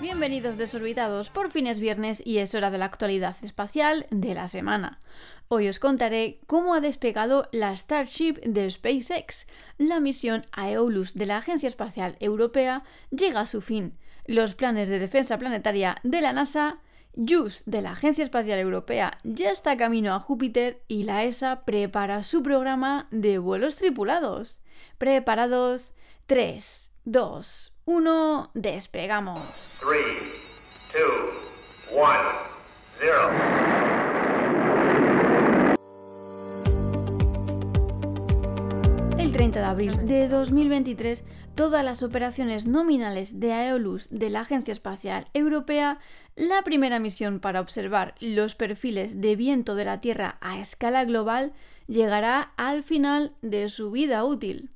Bienvenidos desorbitados, por fin es viernes y es hora de la actualidad espacial de la semana. Hoy os contaré cómo ha despegado la Starship de SpaceX. La misión Aeolus de la Agencia Espacial Europea llega a su fin. Los planes de defensa planetaria de la NASA JUICE de la Agencia Espacial Europea ya está camino a Júpiter y la ESA prepara su programa de vuelos tripulados. Preparados, 3, 2, 1, despegamos. 3, 2, 1, 0. El 30 de abril de 2023 todas las operaciones nominales de Aeolus de la Agencia Espacial Europea, la primera misión para observar los perfiles de viento de la Tierra a escala global llegará al final de su vida útil.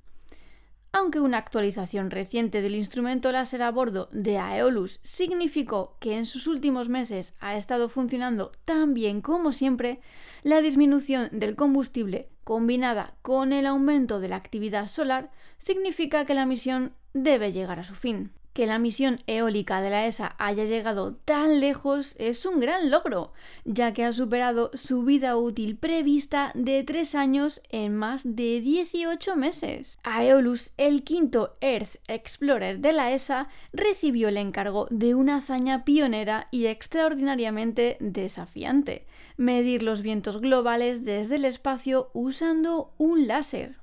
Aunque una actualización reciente del instrumento láser a bordo de Aeolus significó que en sus últimos meses ha estado funcionando tan bien como siempre, la disminución del combustible combinada con el aumento de la actividad solar significa que la misión debe llegar a su fin. Que la misión eólica de la ESA haya llegado tan lejos es un gran logro, ya que ha superado su vida útil prevista de 3 años en más de 18 meses. Aeolus, el quinto Earth Explorer de la ESA, recibió el encargo de una hazaña pionera y extraordinariamente desafiante, medir los vientos globales desde el espacio usando un láser.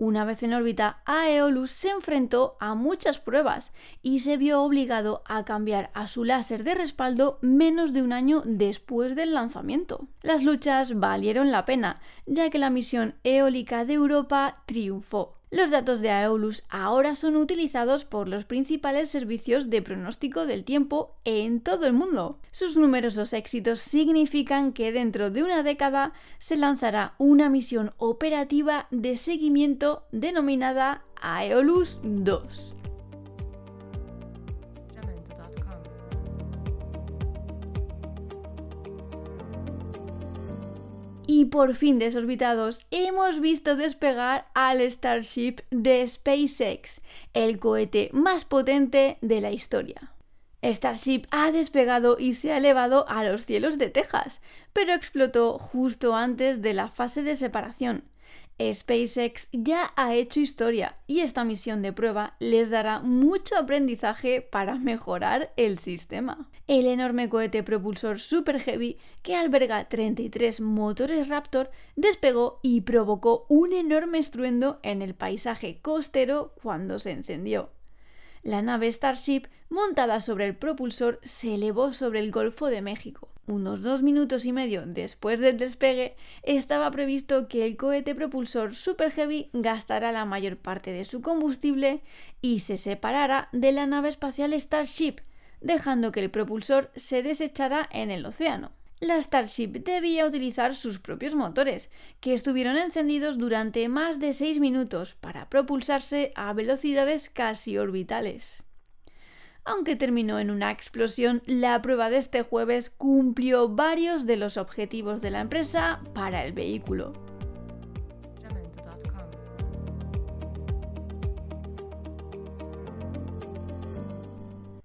Una vez en órbita, Aeolus se enfrentó a muchas pruebas y se vio obligado a cambiar a su láser de respaldo menos de un año después del lanzamiento. Las luchas valieron la pena, ya que la misión eólica de Europa triunfó. Los datos de Aeolus ahora son utilizados por los principales servicios de pronóstico del tiempo en todo el mundo. Sus numerosos éxitos significan que dentro de una década se lanzará una misión operativa de seguimiento denominada Aeolus 2. Y por fin desorbitados, hemos visto despegar al Starship de SpaceX, el cohete más potente de la historia. Starship ha despegado y se ha elevado a los cielos de Texas, pero explotó justo antes de la fase de separación. SpaceX ya ha hecho historia y esta misión de prueba les dará mucho aprendizaje para mejorar el sistema. El enorme cohete propulsor Super Heavy, que alberga 33 motores Raptor, despegó y provocó un enorme estruendo en el paisaje costero cuando se encendió. La nave Starship, montada sobre el propulsor, se elevó sobre el Golfo de México. Unos dos minutos y medio después del despegue, estaba previsto que el cohete propulsor Super Heavy gastara la mayor parte de su combustible y se separara de la nave espacial Starship, dejando que el propulsor se desechara en el océano la Starship debía utilizar sus propios motores, que estuvieron encendidos durante más de 6 minutos para propulsarse a velocidades casi orbitales. Aunque terminó en una explosión, la prueba de este jueves cumplió varios de los objetivos de la empresa para el vehículo.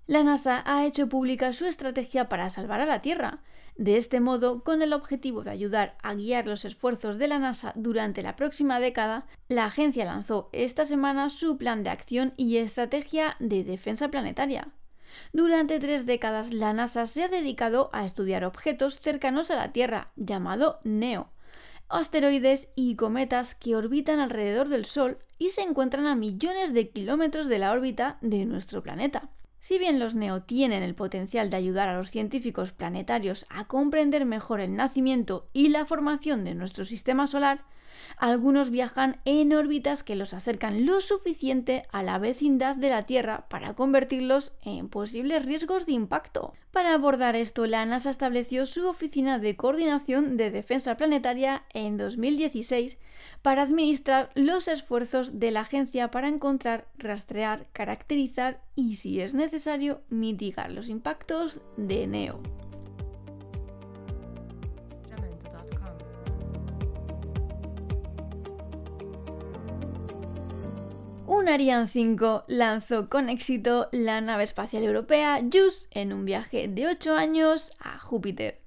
La NASA ha hecho pública su estrategia para salvar a la Tierra, de este modo, con el objetivo de ayudar a guiar los esfuerzos de la NASA durante la próxima década, la agencia lanzó esta semana su plan de acción y estrategia de defensa planetaria. Durante tres décadas la NASA se ha dedicado a estudiar objetos cercanos a la Tierra, llamado NEO, asteroides y cometas que orbitan alrededor del Sol y se encuentran a millones de kilómetros de la órbita de nuestro planeta. Si bien los NEO tienen el potencial de ayudar a los científicos planetarios a comprender mejor el nacimiento y la formación de nuestro sistema solar, algunos viajan en órbitas que los acercan lo suficiente a la vecindad de la Tierra para convertirlos en posibles riesgos de impacto. Para abordar esto, la NASA estableció su Oficina de Coordinación de Defensa Planetaria en 2016 para administrar los esfuerzos de la agencia para encontrar, rastrear, caracterizar y, si es necesario, mitigar los impactos de NEO. Un Ariane 5 lanzó con éxito la nave espacial europea JUICE en un viaje de 8 años a Júpiter.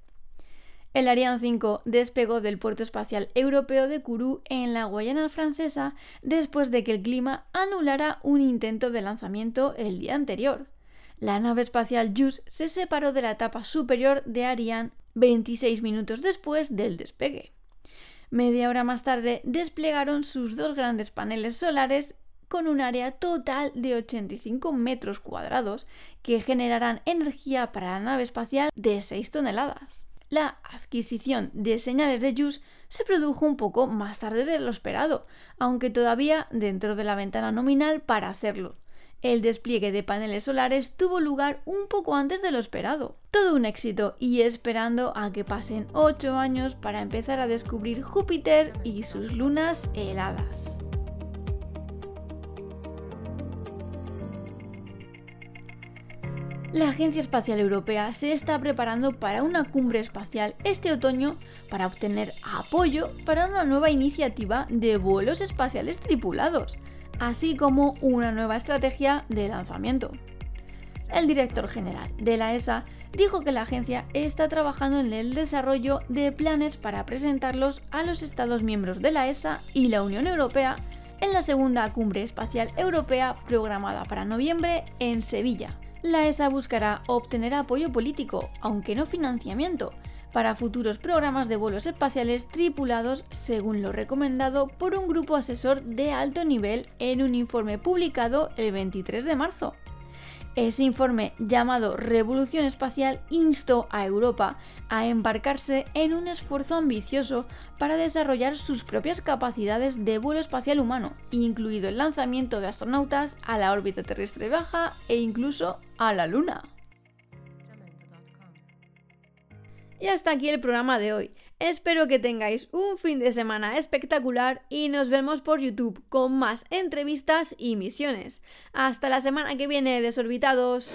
El Ariane 5 despegó del puerto espacial europeo de Kourou en la Guayana francesa después de que el clima anulara un intento de lanzamiento el día anterior. La nave espacial JUICE se separó de la etapa superior de Ariane 26 minutos después del despegue. Media hora más tarde desplegaron sus dos grandes paneles solares con un área total de 85 metros cuadrados que generarán energía para la nave espacial de 6 toneladas. La adquisición de señales de JUICE se produjo un poco más tarde de lo esperado, aunque todavía dentro de la ventana nominal para hacerlo. El despliegue de paneles solares tuvo lugar un poco antes de lo esperado. Todo un éxito y esperando a que pasen 8 años para empezar a descubrir Júpiter y sus lunas heladas. La Agencia Espacial Europea se está preparando para una cumbre espacial este otoño para obtener apoyo para una nueva iniciativa de vuelos espaciales tripulados, así como una nueva estrategia de lanzamiento. El director general de la ESA dijo que la agencia está trabajando en el desarrollo de planes para presentarlos a los Estados miembros de la ESA y la Unión Europea en la segunda cumbre espacial europea programada para noviembre en Sevilla la ESA buscará obtener apoyo político, aunque no financiamiento, para futuros programas de vuelos espaciales tripulados según lo recomendado por un grupo asesor de alto nivel en un informe publicado el 23 de marzo. Ese informe, llamado Revolución Espacial, instó a Europa a embarcarse en un esfuerzo ambicioso para desarrollar sus propias capacidades de vuelo espacial humano, incluido el lanzamiento de astronautas a la órbita terrestre baja e incluso a la Luna. Y hasta aquí el programa de hoy. Espero que tengáis un fin de semana espectacular y nos vemos por YouTube con más entrevistas y misiones. Hasta la semana que viene, desorbitados.